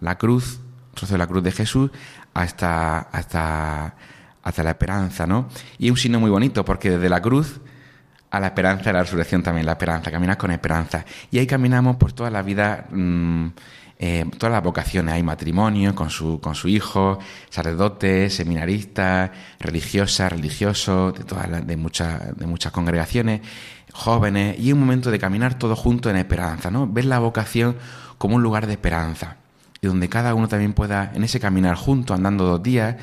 la, cruz, trozo de la cruz de Jesús, hasta, hasta, hasta la Esperanza, ¿no? Y es un signo muy bonito, porque desde la cruz a la esperanza de la resurrección también, la esperanza, caminar con esperanza. Y ahí caminamos por toda la vida, mm, eh, todas las vocaciones. Hay matrimonio con su, con su hijo, sacerdotes, seminaristas, religiosas, religiosos, de, todas de, muchas, de muchas congregaciones, jóvenes, y un momento de caminar todos juntos en esperanza, ¿no? Ver la vocación como un lugar de esperanza, y donde cada uno también pueda, en ese caminar junto, andando dos días,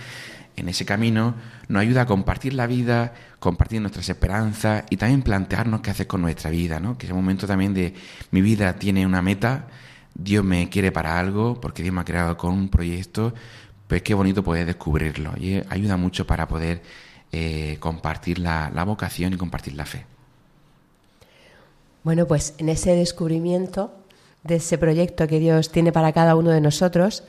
en ese camino, nos ayuda a compartir la vida, compartir nuestras esperanzas y también plantearnos qué hacer con nuestra vida, ¿no? Que es un momento también de mi vida tiene una meta, Dios me quiere para algo, porque Dios me ha creado con un proyecto, pues qué bonito poder descubrirlo y ayuda mucho para poder eh, compartir la, la vocación y compartir la fe. Bueno, pues en ese descubrimiento de ese proyecto que Dios tiene para cada uno de nosotros,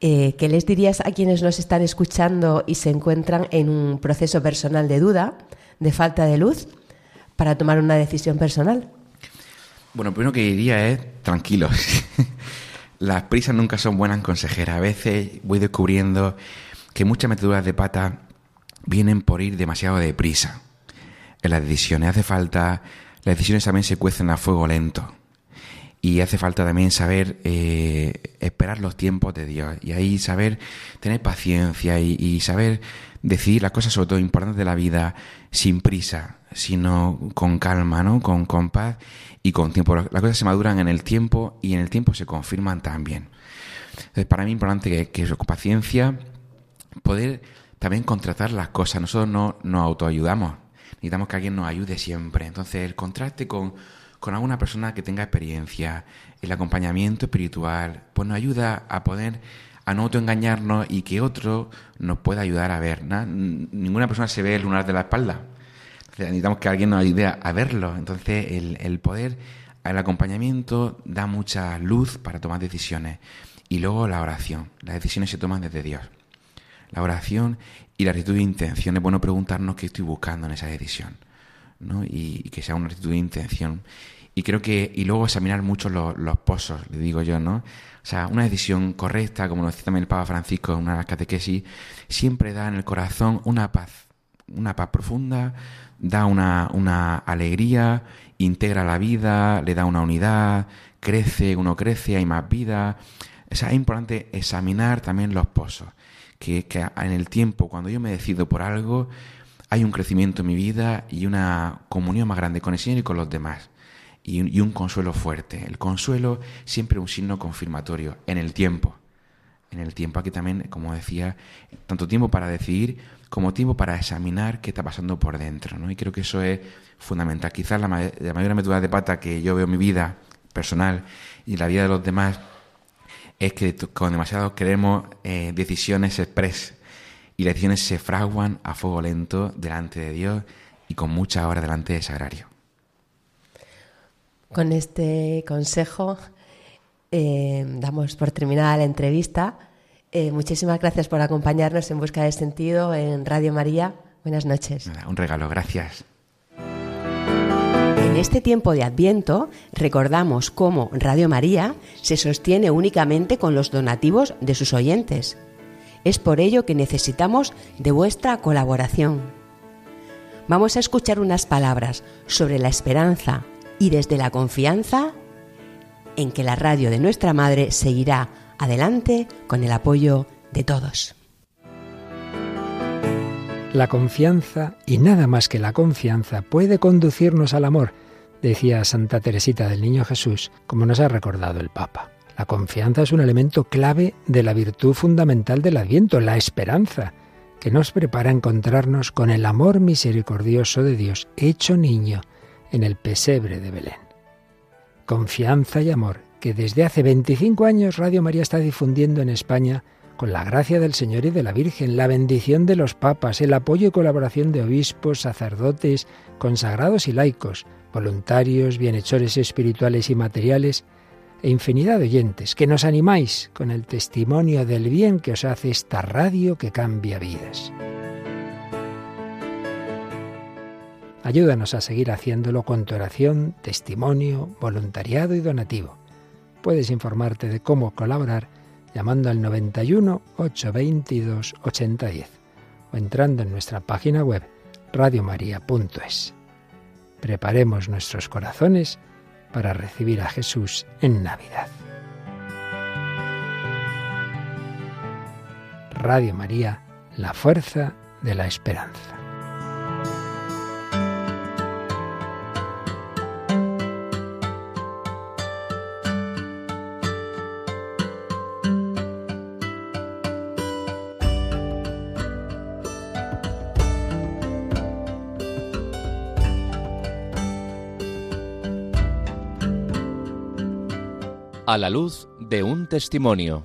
eh, ¿qué les dirías a quienes nos están escuchando y se encuentran en un proceso personal de duda, de falta de luz, para tomar una decisión personal? Bueno, primero que diría es tranquilos. *laughs* Las prisas nunca son buenas consejeras. A veces voy descubriendo que muchas meteduras de pata vienen por ir demasiado deprisa en las decisiones. Hace falta, las decisiones también se cuecen a fuego lento y hace falta también saber eh, esperar los tiempos de Dios y ahí saber tener paciencia y, saber decidir las cosas sobre todo importantes de la vida sin prisa, sino con calma, ¿no? Con, con paz y con tiempo. Las cosas se maduran en el tiempo y en el tiempo se confirman también. Entonces, para mí es importante que, que con paciencia poder también contratar las cosas. Nosotros no nos autoayudamos. Necesitamos que alguien nos ayude siempre. Entonces, el contraste con con alguna persona que tenga experiencia, el acompañamiento espiritual, pues nos ayuda a poder a no autoengañarnos y que otro nos pueda ayudar a ver. Ninguna persona se ve el lunar de la espalda. necesitamos que alguien nos ayude a verlo. Entonces, el, el poder, el acompañamiento da mucha luz para tomar decisiones. Y luego la oración. Las decisiones se toman desde Dios. La oración y la actitud de intención. Es bueno preguntarnos qué estoy buscando en esa decisión. ¿no? Y, y, que sea una actitud de intención. Y creo que, y luego examinar mucho los, pozos, le digo yo, ¿no? O sea, una decisión correcta, como lo decía también el Papa Francisco en una de las catequesis, siempre da en el corazón una paz, una paz profunda, da una, una alegría, integra la vida, le da una unidad, crece, uno crece, hay más vida. O sea, es importante examinar también los pozos. que, que en el tiempo, cuando yo me decido por algo, hay un crecimiento en mi vida y una comunión más grande con el Señor y con los demás. Y un, y un consuelo fuerte. El consuelo siempre un signo confirmatorio en el tiempo. En el tiempo aquí también, como decía, tanto tiempo para decidir como tiempo para examinar qué está pasando por dentro. ¿no? Y creo que eso es fundamental. Quizás la, ma- la mayor metida de pata que yo veo en mi vida personal y en la vida de los demás es que con demasiado queremos eh, decisiones express y las decisiones se fraguan a fuego lento delante de Dios y con muchas horas delante de sagrario. Con este consejo eh, damos por terminada la entrevista. Eh, muchísimas gracias por acompañarnos en Busca de Sentido en Radio María. Buenas noches. Un regalo, gracias. En este tiempo de Adviento recordamos cómo Radio María se sostiene únicamente con los donativos de sus oyentes. Es por ello que necesitamos de vuestra colaboración. Vamos a escuchar unas palabras sobre la esperanza y desde la confianza en que la radio de nuestra Madre seguirá adelante con el apoyo de todos. La confianza, y nada más que la confianza, puede conducirnos al amor, decía Santa Teresita del Niño Jesús, como nos ha recordado el Papa. La confianza es un elemento clave de la virtud fundamental del Adviento, la esperanza, que nos prepara a encontrarnos con el amor misericordioso de Dios, hecho niño en el pesebre de Belén. Confianza y amor que desde hace 25 años Radio María está difundiendo en España con la gracia del Señor y de la Virgen, la bendición de los papas, el apoyo y colaboración de obispos, sacerdotes, consagrados y laicos, voluntarios, bienhechores espirituales y materiales, e infinidad de oyentes, que nos animáis con el testimonio del bien que os hace esta radio que cambia vidas. Ayúdanos a seguir haciéndolo con tu oración, testimonio, voluntariado y donativo. Puedes informarte de cómo colaborar llamando al 91 822 8010 o entrando en nuestra página web radiomaria.es. Preparemos nuestros corazones para recibir a Jesús en Navidad. Radio María, la fuerza de la esperanza. A la luz de un testimonio.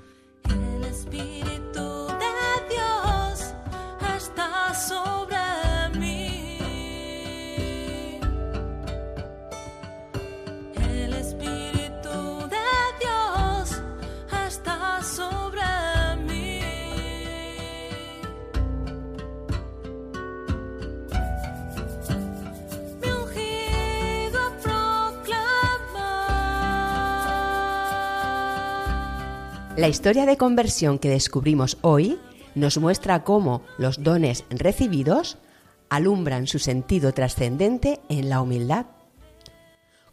Historia de conversión que descubrimos hoy nos muestra cómo los dones recibidos alumbran su sentido trascendente en la humildad.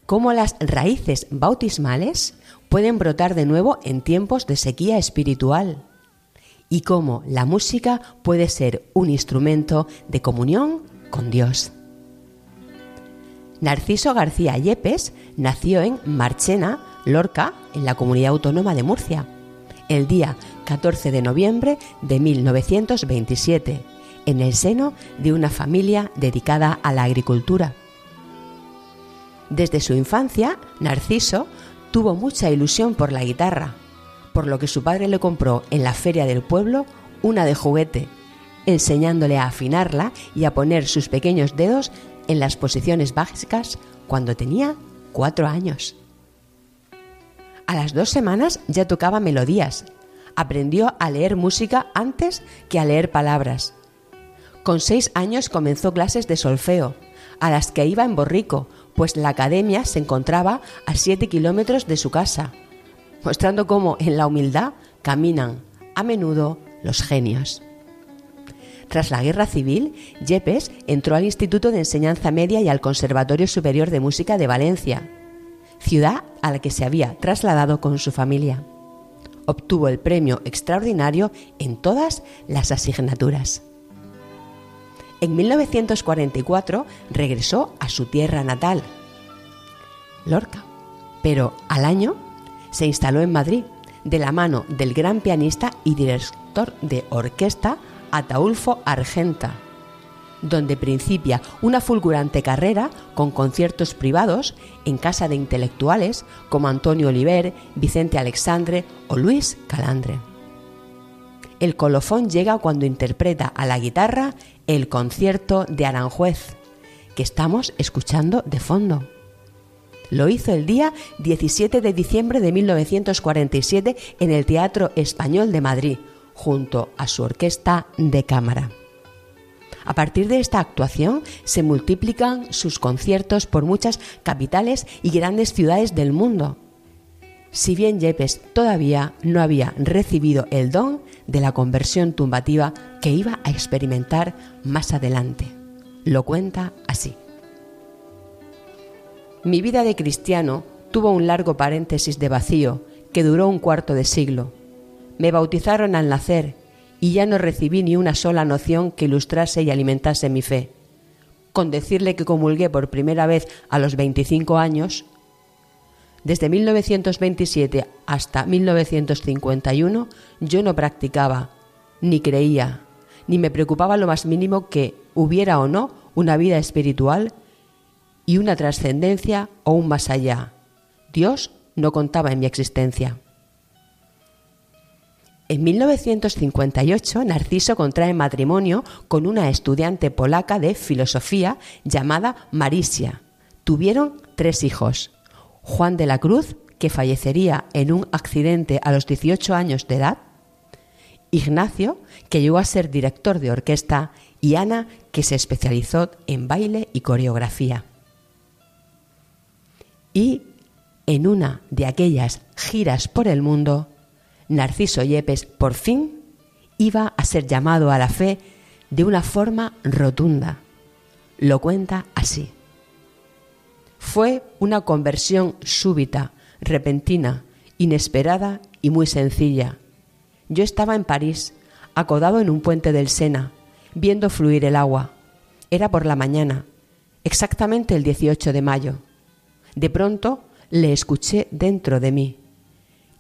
Cómo las raíces bautismales pueden brotar de nuevo en tiempos de sequía espiritual. Y cómo la música puede ser un instrumento de comunión con Dios. Narciso García Yepes nació en Marchena, Lorca, en la comunidad autónoma de Murcia, el día 14 de noviembre de 1927, en el seno de una familia dedicada a la agricultura. Desde su infancia, Narciso tuvo mucha ilusión por la guitarra, por lo que su padre le compró en la feria del pueblo una de juguete, enseñándole a afinarla y a poner sus pequeños dedos en las posiciones básicas cuando tenía cuatro años. A las dos semanas ya tocaba melodías. Aprendió a leer música antes que a leer palabras. Con seis años comenzó clases de solfeo, a las que iba en borrico, pues la academia se encontraba a siete kilómetros de su casa, mostrando cómo en la humildad caminan a menudo los genios. Tras la guerra civil, Yepes entró al Instituto de Enseñanza Media y al Conservatorio Superior de Música de Valencia, ciudad a la que se había trasladado con su familia. obtuvo el premio extraordinario en todas las asignaturas. En 1944 regresó a su tierra natal, Lorca, pero al año se instaló en Madrid de la mano del gran pianista y director de orquesta Ataulfo Argenta, donde principia una fulgurante carrera con conciertos privados en casa de intelectuales como Antonio Oliver, Vicente Alexandre o Luis Calandre. El colofón llega cuando interpreta a la guitarra el concierto de Aranjuez, que estamos escuchando de fondo. Lo hizo el día 17 de diciembre de 1947 en el Teatro Español de Madrid, junto a su orquesta de cámara. A partir de esta actuación se multiplican sus conciertos por muchas capitales y grandes ciudades del mundo. Si bien Yepes todavía no había recibido el don de la conversión tumbativa que iba a experimentar más adelante. Lo cuenta así. Mi vida de cristiano tuvo un largo paréntesis de vacío que duró un cuarto de siglo. Me bautizaron al nacer y ya no recibí ni una sola noción que ilustrase y alimentase mi fe. Con decirle que comulgué por primera vez a los 25 años, desde 1927 hasta 1951 yo no practicaba, ni creía, ni me preocupaba lo más mínimo que hubiera o no una vida espiritual y una trascendencia o un más allá. Dios no contaba en mi existencia. En 1958, Narciso contrae matrimonio con una estudiante polaca de filosofía llamada Marisia. Tuvieron tres hijos. Juan de la Cruz, que fallecería en un accidente a los 18 años de edad, Ignacio, que llegó a ser director de orquesta, y Ana, que se especializó en baile y coreografía. Y en una de aquellas giras por el mundo, Narciso Yepes por fin iba a ser llamado a la fe de una forma rotunda. Lo cuenta así. Fue una conversión súbita, repentina, inesperada y muy sencilla. Yo estaba en París, acodado en un puente del Sena, viendo fluir el agua. Era por la mañana, exactamente el 18 de mayo. De pronto le escuché dentro de mí.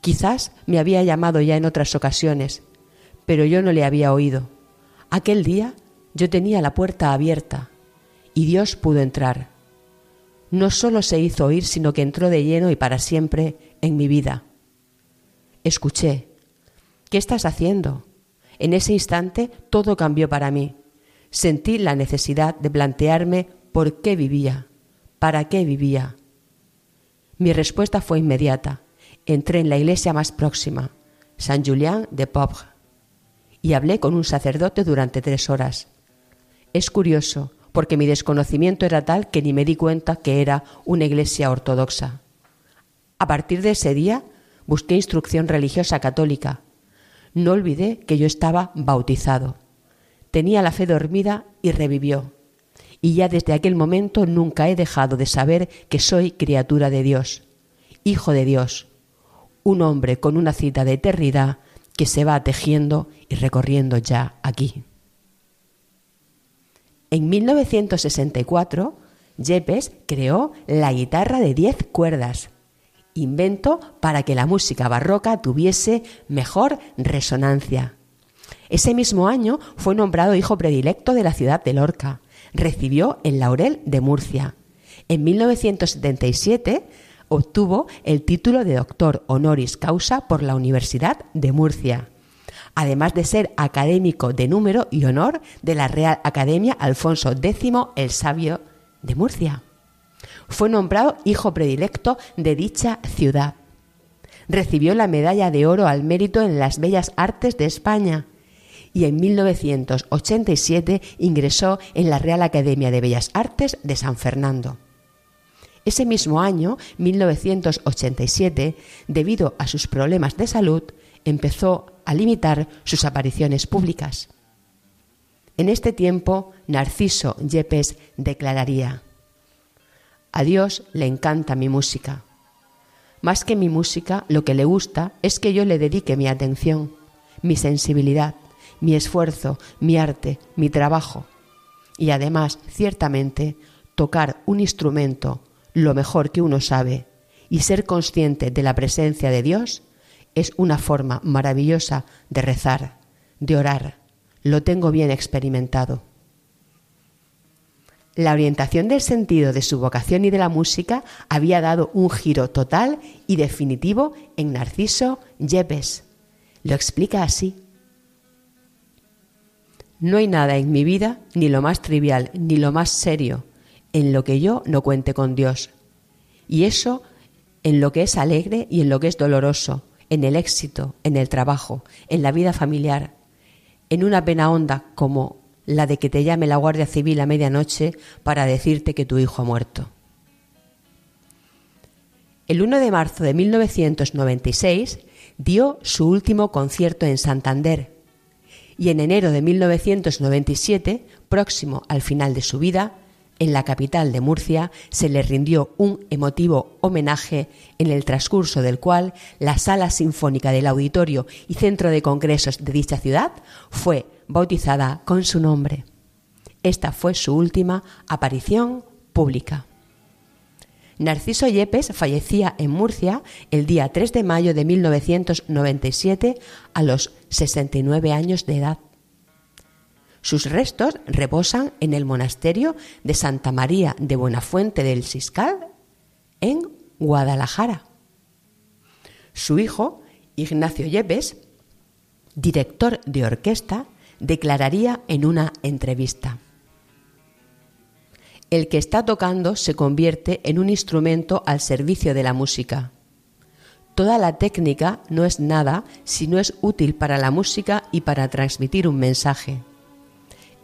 Quizás me había llamado ya en otras ocasiones, pero yo no le había oído. Aquel día yo tenía la puerta abierta y Dios pudo entrar. No solo se hizo oír, sino que entró de lleno y para siempre en mi vida. Escuché. ¿Qué estás haciendo? En ese instante todo cambió para mí. Sentí la necesidad de plantearme por qué vivía, para qué vivía. Mi respuesta fue inmediata entré en la iglesia más próxima, San Julián de Pobres, y hablé con un sacerdote durante tres horas. Es curioso, porque mi desconocimiento era tal que ni me di cuenta que era una iglesia ortodoxa. A partir de ese día busqué instrucción religiosa católica. No olvidé que yo estaba bautizado. Tenía la fe dormida y revivió. Y ya desde aquel momento nunca he dejado de saber que soy criatura de Dios, hijo de Dios, un hombre con una cita de eternidad que se va tejiendo y recorriendo ya aquí. En 1964, Yepes creó la guitarra de 10 cuerdas, invento para que la música barroca tuviese mejor resonancia. Ese mismo año fue nombrado hijo predilecto de la ciudad de Lorca. Recibió el laurel de Murcia. En 1977 obtuvo el título de doctor honoris causa por la Universidad de Murcia, además de ser académico de número y honor de la Real Academia Alfonso X el Sabio de Murcia. Fue nombrado hijo predilecto de dicha ciudad. Recibió la medalla de oro al mérito en las bellas artes de España y en 1987 ingresó en la Real Academia de Bellas Artes de San Fernando. Ese mismo año, 1987, debido a sus problemas de salud, empezó a limitar sus apariciones públicas. En este tiempo, Narciso Yepes declararía, A Dios le encanta mi música. Más que mi música, lo que le gusta es que yo le dedique mi atención, mi sensibilidad, mi esfuerzo, mi arte, mi trabajo. Y además, ciertamente, tocar un instrumento lo mejor que uno sabe y ser consciente de la presencia de Dios es una forma maravillosa de rezar, de orar. Lo tengo bien experimentado. La orientación del sentido de su vocación y de la música había dado un giro total y definitivo en Narciso Yepes. Lo explica así. No hay nada en mi vida, ni lo más trivial, ni lo más serio, en lo que yo no cuente con Dios. Y eso en lo que es alegre y en lo que es doloroso, en el éxito, en el trabajo, en la vida familiar, en una pena honda como la de que te llame la Guardia Civil a medianoche para decirte que tu hijo ha muerto. El 1 de marzo de 1996 dio su último concierto en Santander y en enero de 1997, próximo al final de su vida, en la capital de Murcia se le rindió un emotivo homenaje en el transcurso del cual la sala sinfónica del auditorio y centro de congresos de dicha ciudad fue bautizada con su nombre. Esta fue su última aparición pública. Narciso Yepes fallecía en Murcia el día 3 de mayo de 1997 a los 69 años de edad. Sus restos reposan en el monasterio de Santa María de Buenafuente del Siscal, en Guadalajara. Su hijo, Ignacio Yepes, director de orquesta, declararía en una entrevista. El que está tocando se convierte en un instrumento al servicio de la música. Toda la técnica no es nada si no es útil para la música y para transmitir un mensaje.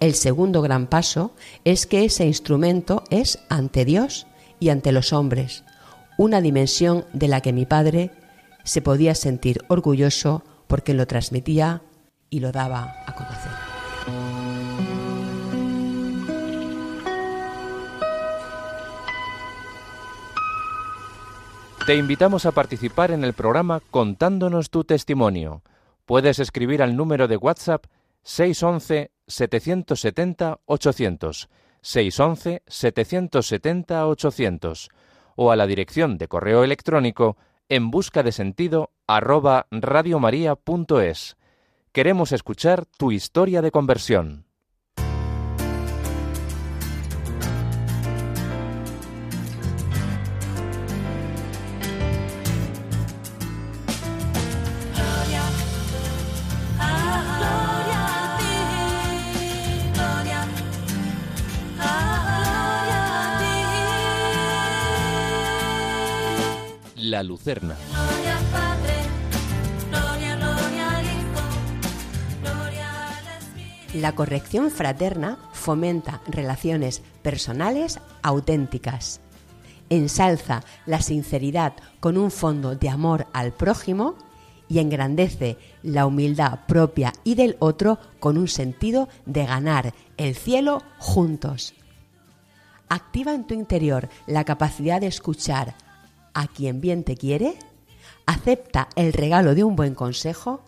El segundo gran paso es que ese instrumento es ante Dios y ante los hombres, una dimensión de la que mi padre se podía sentir orgulloso porque lo transmitía y lo daba a conocer. Te invitamos a participar en el programa contándonos tu testimonio. Puedes escribir al número de WhatsApp 611-770-800, 611-770-800 o a la dirección de correo electrónico en busca de sentido. Queremos escuchar tu historia de conversión. La Lucerna. La corrección fraterna fomenta relaciones personales auténticas. Ensalza la sinceridad con un fondo de amor al prójimo y engrandece la humildad propia y del otro con un sentido de ganar el cielo juntos. Activa en tu interior la capacidad de escuchar a quien bien te quiere, acepta el regalo de un buen consejo,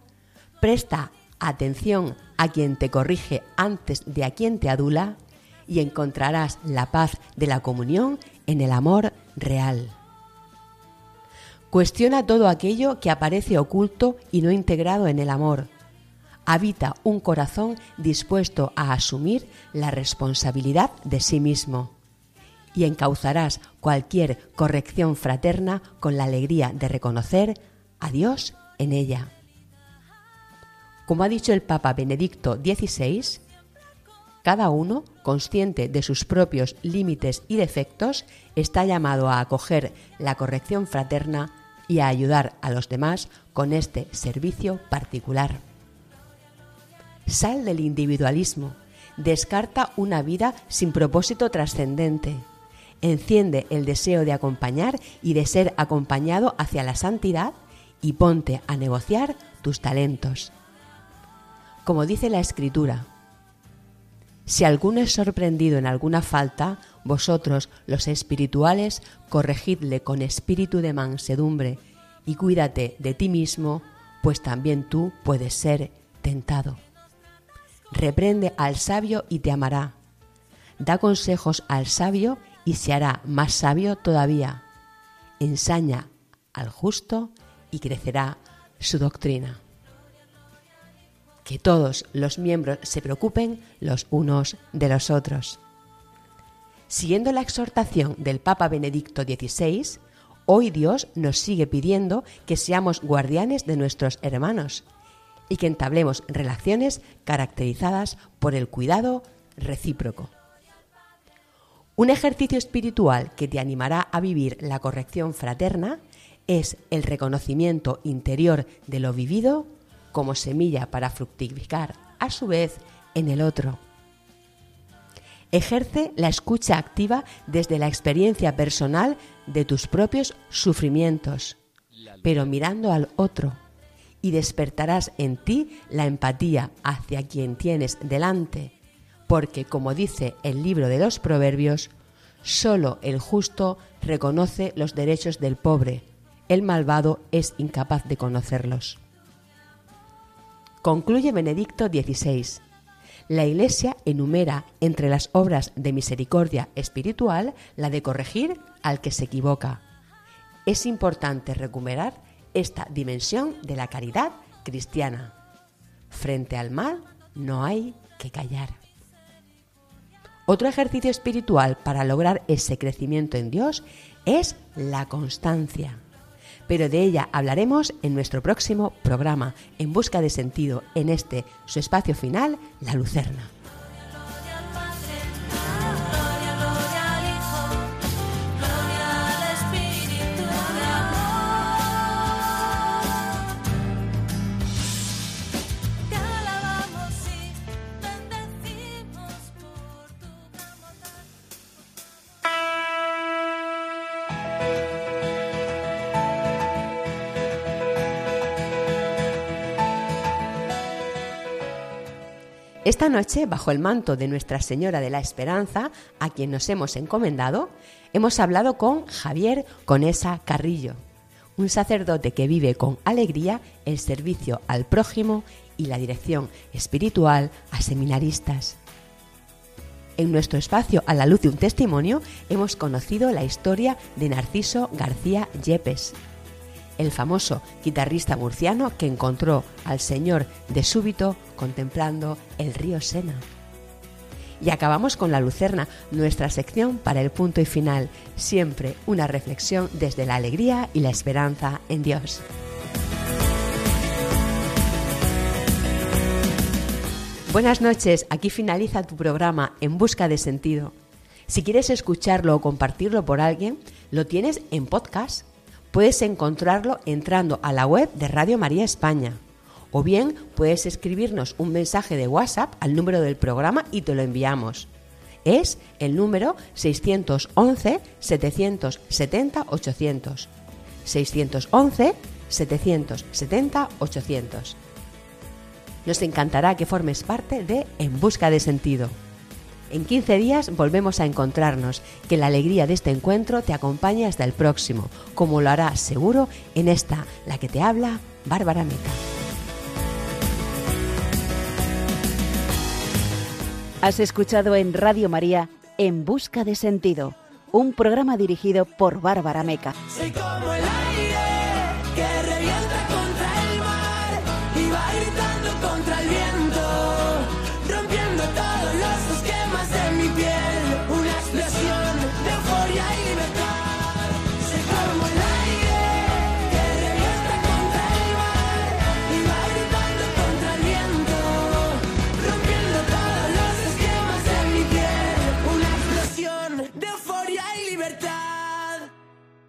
presta atención a quien te corrige antes de a quien te adula y encontrarás la paz de la comunión en el amor real. Cuestiona todo aquello que aparece oculto y no integrado en el amor. Habita un corazón dispuesto a asumir la responsabilidad de sí mismo y encauzarás cualquier corrección fraterna con la alegría de reconocer a Dios en ella. Como ha dicho el Papa Benedicto XVI, cada uno, consciente de sus propios límites y defectos, está llamado a acoger la corrección fraterna y a ayudar a los demás con este servicio particular. Sal del individualismo, descarta una vida sin propósito trascendente, enciende el deseo de acompañar y de ser acompañado hacia la santidad y ponte a negociar tus talentos. Como dice la Escritura, Si alguno es sorprendido en alguna falta, vosotros, los espirituales, corregidle con espíritu de mansedumbre y cuídate de ti mismo, pues también tú puedes ser tentado. Reprende al sabio y te amará. Da consejos al sabio y se hará más sabio todavía. Ensaña al justo y crecerá su doctrina. Que todos los miembros se preocupen los unos de los otros. Siguiendo la exhortación del Papa Benedicto XVI, hoy Dios nos sigue pidiendo que seamos guardianes de nuestros hermanos y que entablemos relaciones caracterizadas por el cuidado recíproco. Un ejercicio espiritual que te animará a vivir la corrección fraterna es el reconocimiento interior de lo vivido como semilla para fructificar a su vez en el otro. Ejerce la escucha activa desde la experiencia personal de tus propios sufrimientos, pero mirando al otro, y despertarás en ti la empatía hacia quien tienes delante porque, como dice el libro de los Proverbios, solo el justo reconoce los derechos del pobre, el malvado es incapaz de conocerlos. Concluye Benedicto XVI. La Iglesia enumera entre las obras de misericordia espiritual la de corregir al que se equivoca. Es importante recuperar esta dimensión de la caridad cristiana. Frente al mal no hay que callar. Otro ejercicio espiritual para lograr ese crecimiento en Dios es la constancia. Pero de ella hablaremos en nuestro próximo programa, En Busca de Sentido, en este, su espacio final, La Lucerna. Esta noche, bajo el manto de Nuestra Señora de la Esperanza, a quien nos hemos encomendado, hemos hablado con Javier Conesa Carrillo, un sacerdote que vive con alegría el servicio al prójimo y la dirección espiritual a seminaristas. En nuestro espacio A la luz de un testimonio hemos conocido la historia de Narciso García Yepes, el famoso guitarrista murciano que encontró al Señor de súbito contemplando el río Sena. Y acabamos con la Lucerna, nuestra sección para el punto y final, siempre una reflexión desde la alegría y la esperanza en Dios. Buenas noches, aquí finaliza tu programa En Busca de Sentido. Si quieres escucharlo o compartirlo por alguien, lo tienes en podcast Puedes encontrarlo entrando a la web de Radio María España. O bien puedes escribirnos un mensaje de WhatsApp al número del programa y te lo enviamos. Es el número 611-770-800. 611-770-800. Nos encantará que formes parte de En Busca de Sentido. En 15 días volvemos a encontrarnos. Que la alegría de este encuentro te acompañe hasta el próximo, como lo hará seguro en esta, la que te habla, Bárbara Meca. Has escuchado en Radio María En Busca de Sentido, un programa dirigido por Bárbara Meca. Soy como el